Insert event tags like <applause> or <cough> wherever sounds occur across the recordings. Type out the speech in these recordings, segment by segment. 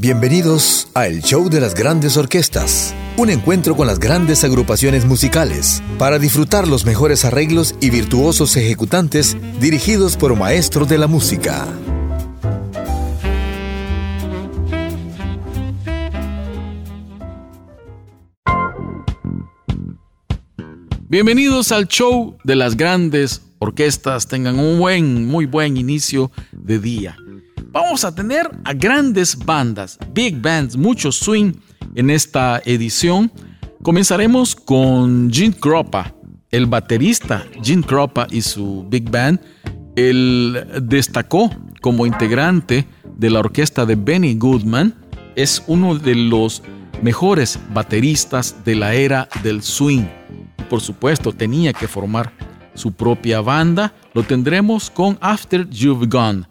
Bienvenidos a El Show de las Grandes Orquestas, un encuentro con las grandes agrupaciones musicales para disfrutar los mejores arreglos y virtuosos ejecutantes dirigidos por maestros de la música. Bienvenidos al show de las grandes orquestas. Tengan un buen, muy buen inicio de día vamos a tener a grandes bandas, big bands, mucho swing en esta edición. Comenzaremos con Jim Croppa, el baterista Jim Croppa y su big band. Él destacó como integrante de la orquesta de Benny Goodman. Es uno de los mejores bateristas de la era del swing. Por supuesto, tenía que formar su propia banda. Lo tendremos con After You've Gone.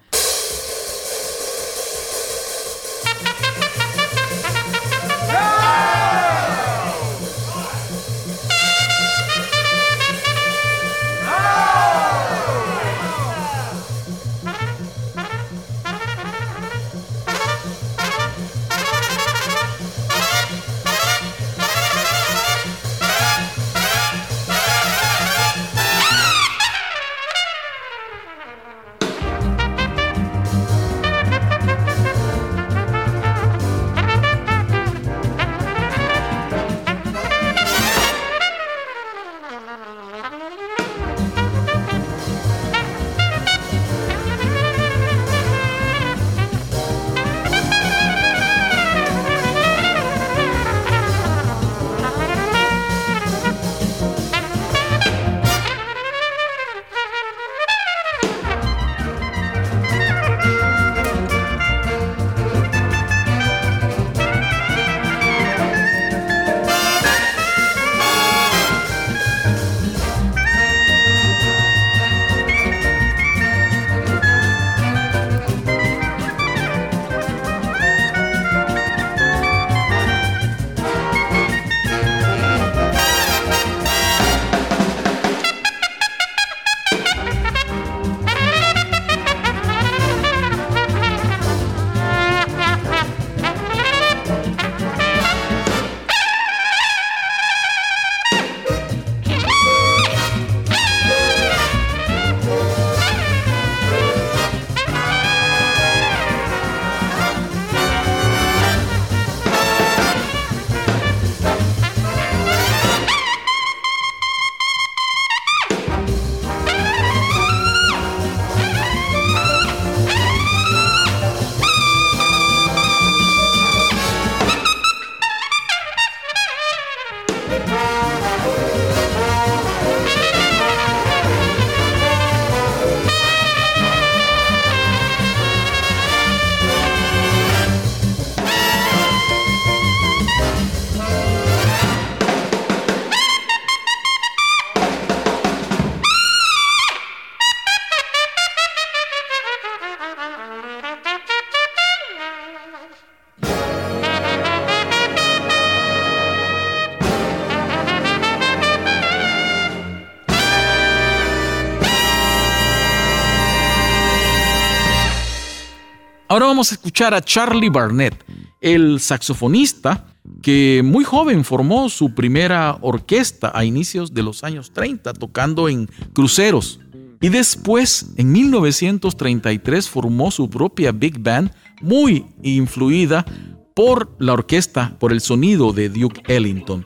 Ahora vamos a escuchar a Charlie Barnett, el saxofonista que muy joven formó su primera orquesta a inicios de los años 30, tocando en cruceros. Y después, en 1933, formó su propia big band, muy influida por la orquesta, por el sonido de Duke Ellington.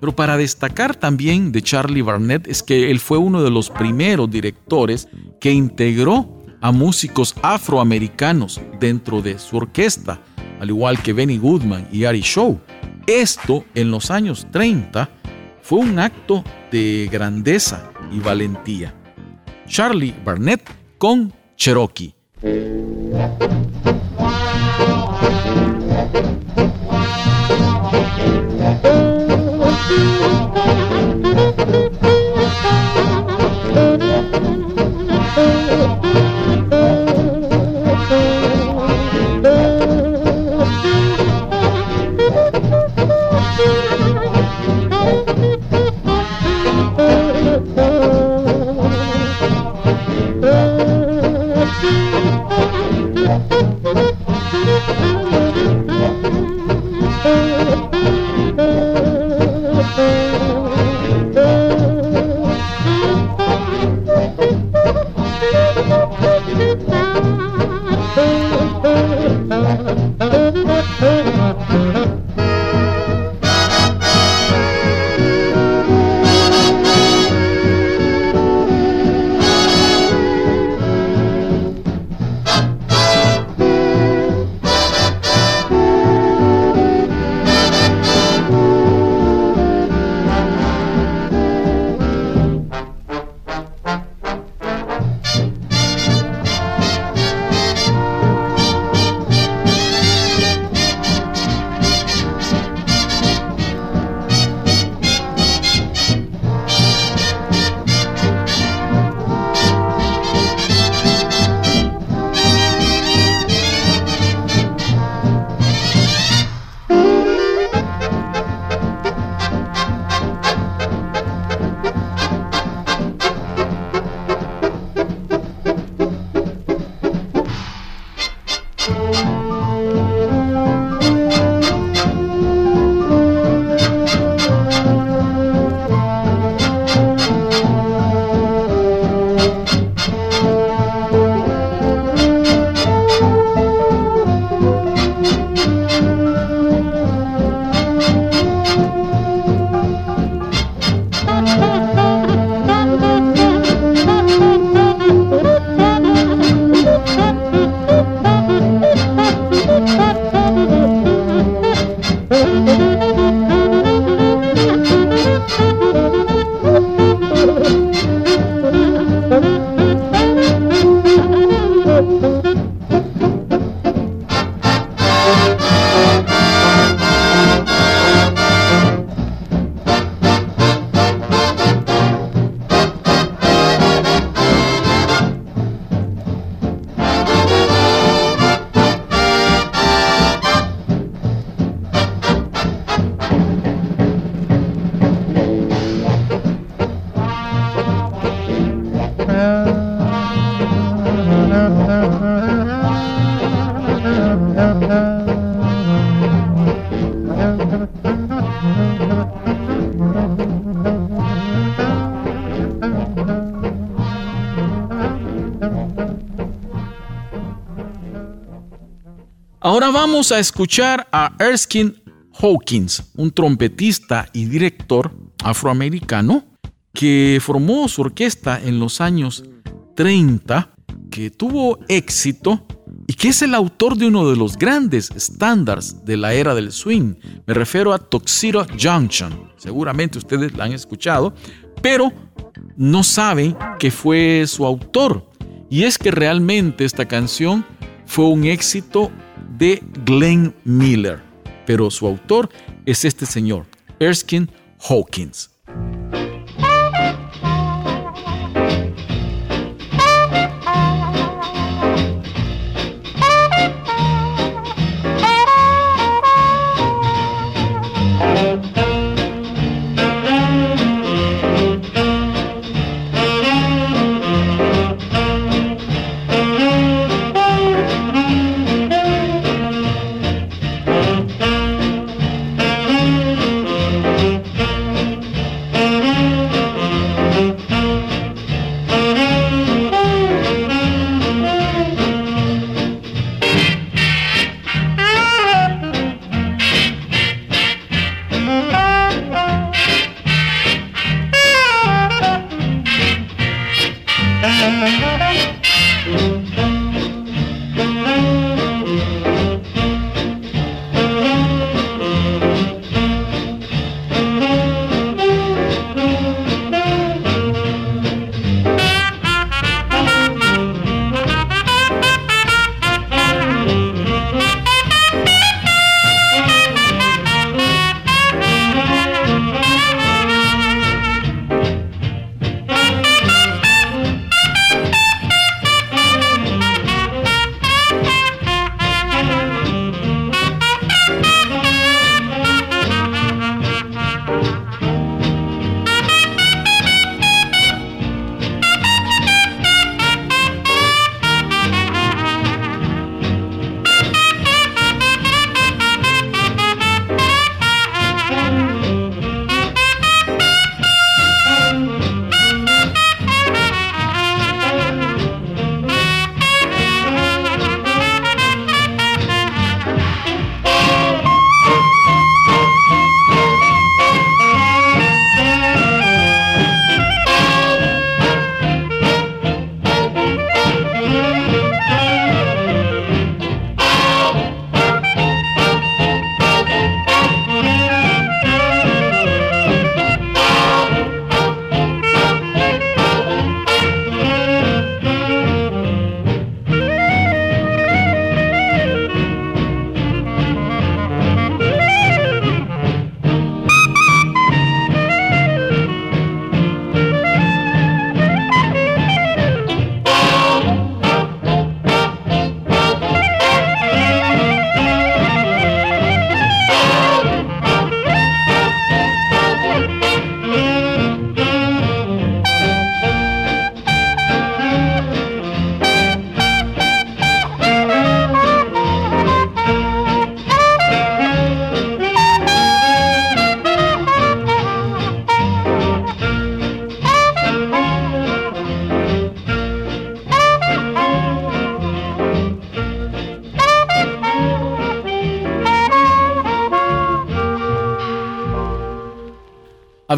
Pero para destacar también de Charlie Barnett es que él fue uno de los primeros directores que integró a músicos afroamericanos dentro de su orquesta, al igual que Benny Goodman y Ari Shaw. Esto en los años 30 fue un acto de grandeza y valentía. Charlie Barnett con Cherokee. <laughs> Ahora vamos a escuchar a Erskine Hawkins, un trompetista y director afroamericano que formó su orquesta en los años 30, que tuvo éxito y que es el autor de uno de los grandes estándares de la era del swing. Me refiero a Tuxedo Junction. Seguramente ustedes la han escuchado, pero no saben que fue su autor. Y es que realmente esta canción fue un éxito de Glenn Miller, pero su autor es este señor, Erskine Hawkins.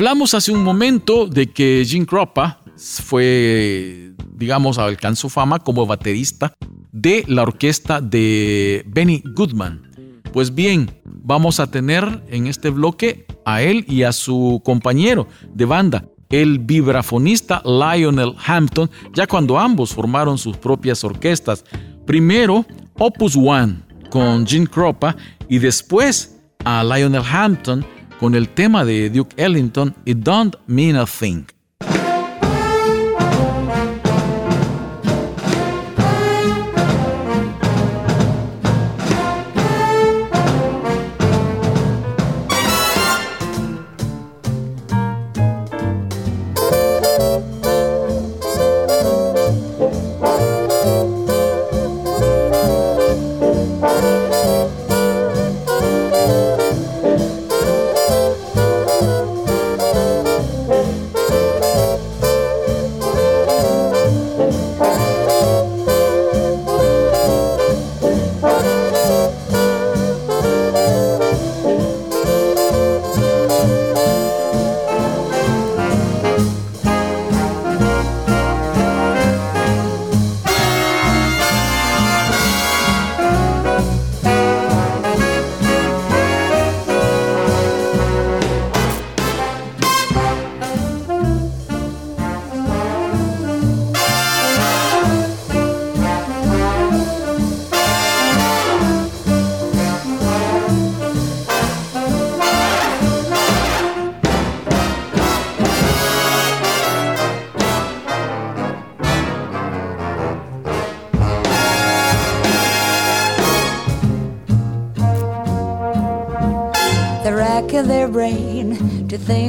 Hace un momento de que Jim Croppa fue, digamos, alcanzó fama como baterista de la orquesta de Benny Goodman. Pues bien, vamos a tener en este bloque a él y a su compañero de banda, el vibrafonista Lionel Hampton, ya cuando ambos formaron sus propias orquestas. Primero Opus One con Jim Croppa y después a Lionel Hampton con el tema de Duke Ellington, It Don't Mean a Thing.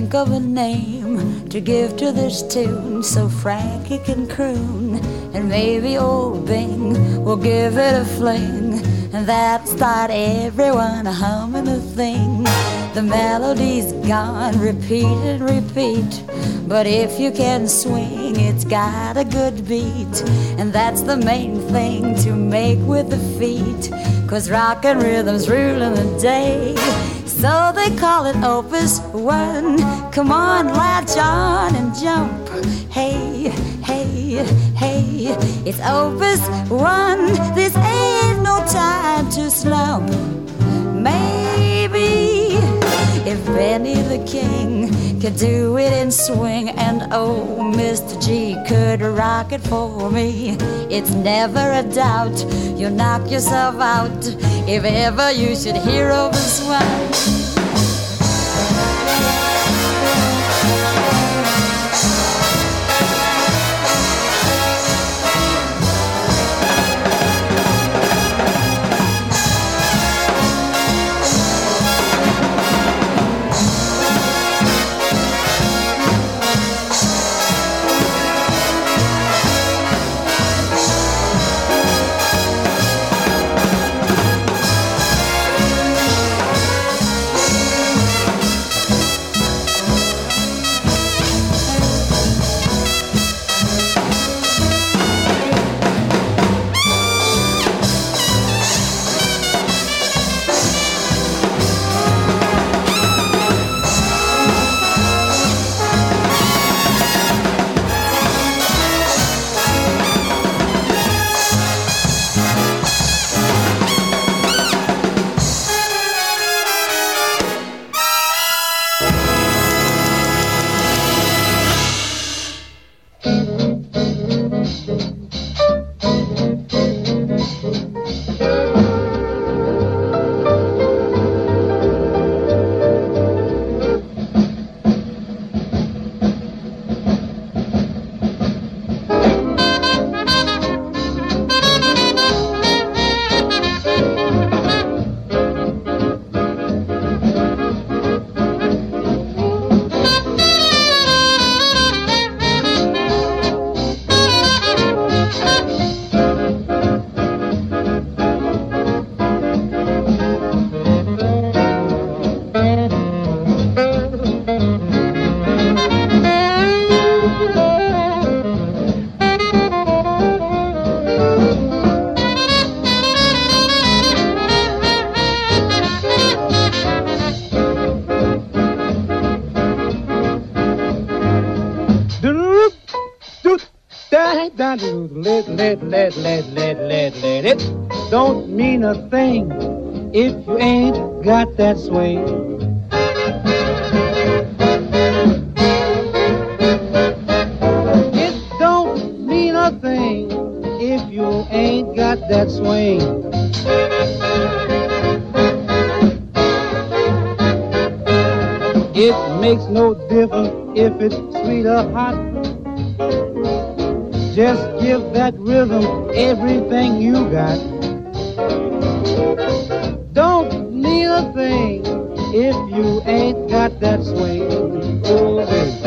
Think of a name to give to this tune so Frankie can croon. And maybe old Bing will give it a fling. And that'll start everyone humming a thing. The melody's gone, repeat and repeat. But if you can swing, it's got a good beat. And that's the main thing to make with the feet. Cause rockin' rhythm's ruling the day. So they call it Opus One. Come on, latch on and jump. Hey, hey, hey, it's Opus One. This ain't no time to slump. Maybe if Benny the King could do it in swing, and oh, Mr. G could rock it for me, it's never a doubt you'll knock yourself out if ever you should hear of a swine. Let, let, let, let, let, it. Don't mean a thing if you ain't got that swing. It don't mean a thing if you ain't got that swing. It makes no difference if it's sweet or hot. Just give that rhythm everything you got. Don't need a thing if you ain't got that swing. Oh, baby.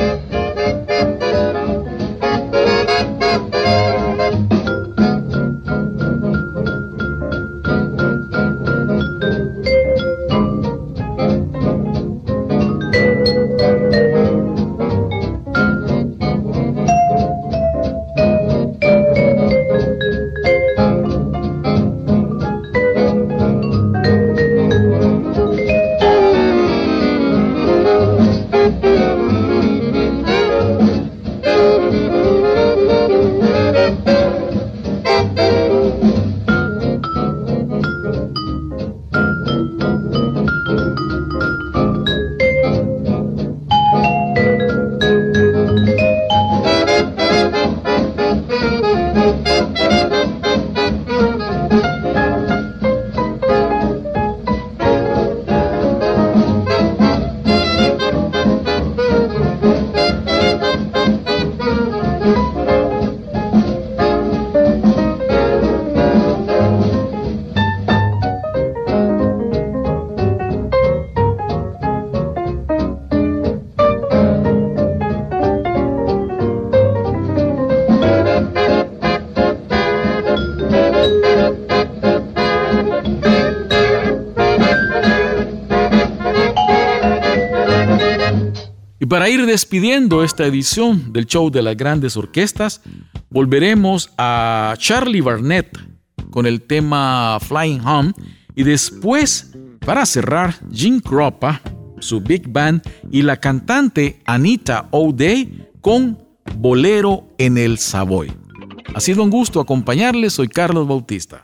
Despidiendo esta edición del show de las grandes orquestas, volveremos a Charlie Barnett con el tema Flying Home y después, para cerrar, Jim Croppa, su big band y la cantante Anita O'Day con Bolero en el Savoy. Ha sido un gusto acompañarles, soy Carlos Bautista.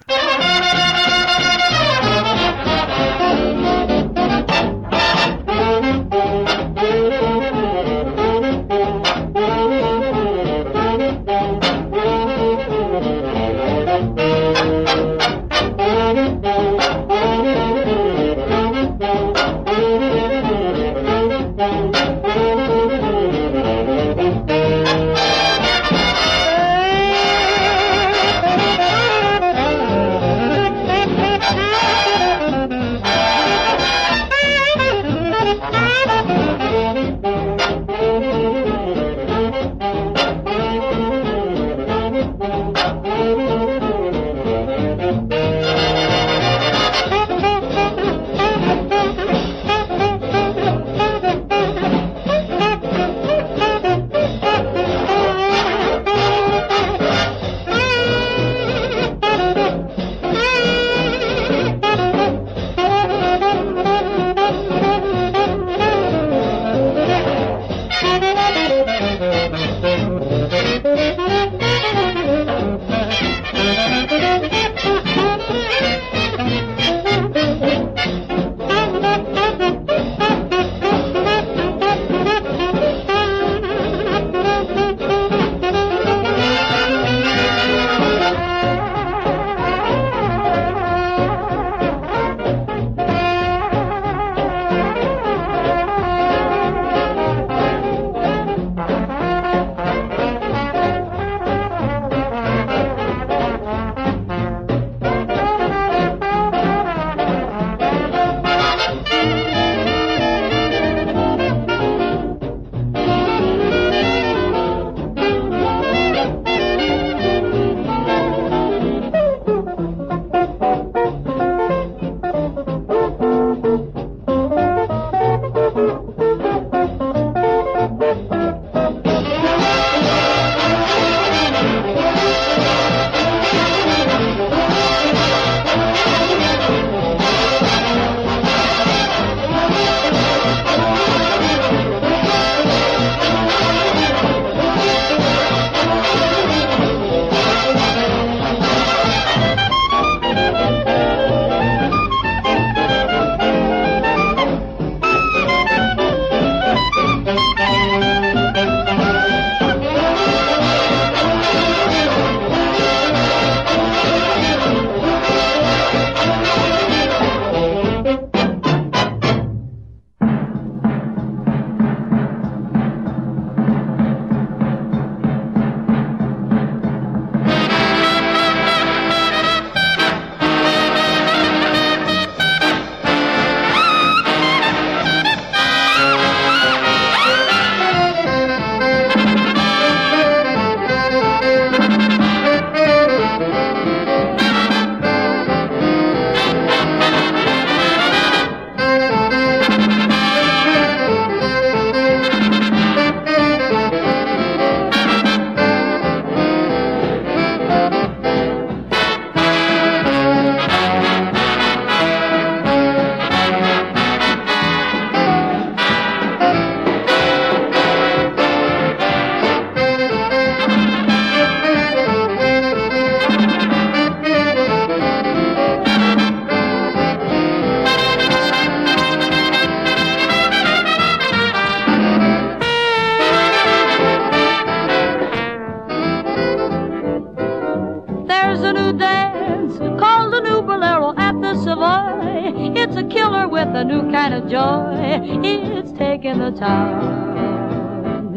It's taking the town.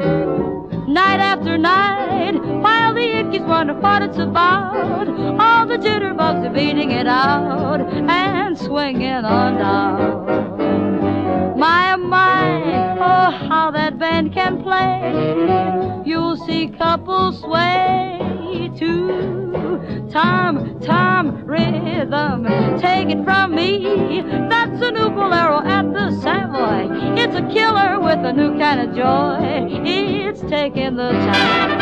Night after night, while the Yankees wonder what it's about, all the jitterbugs are beating it out and swinging on down. My, my, oh, how that band can play. You'll see couples sway to time, Tom rhythm. Take it from me, that's a new bolero at the Savoy. It's a killer with a new kind of joy. It's taking the time.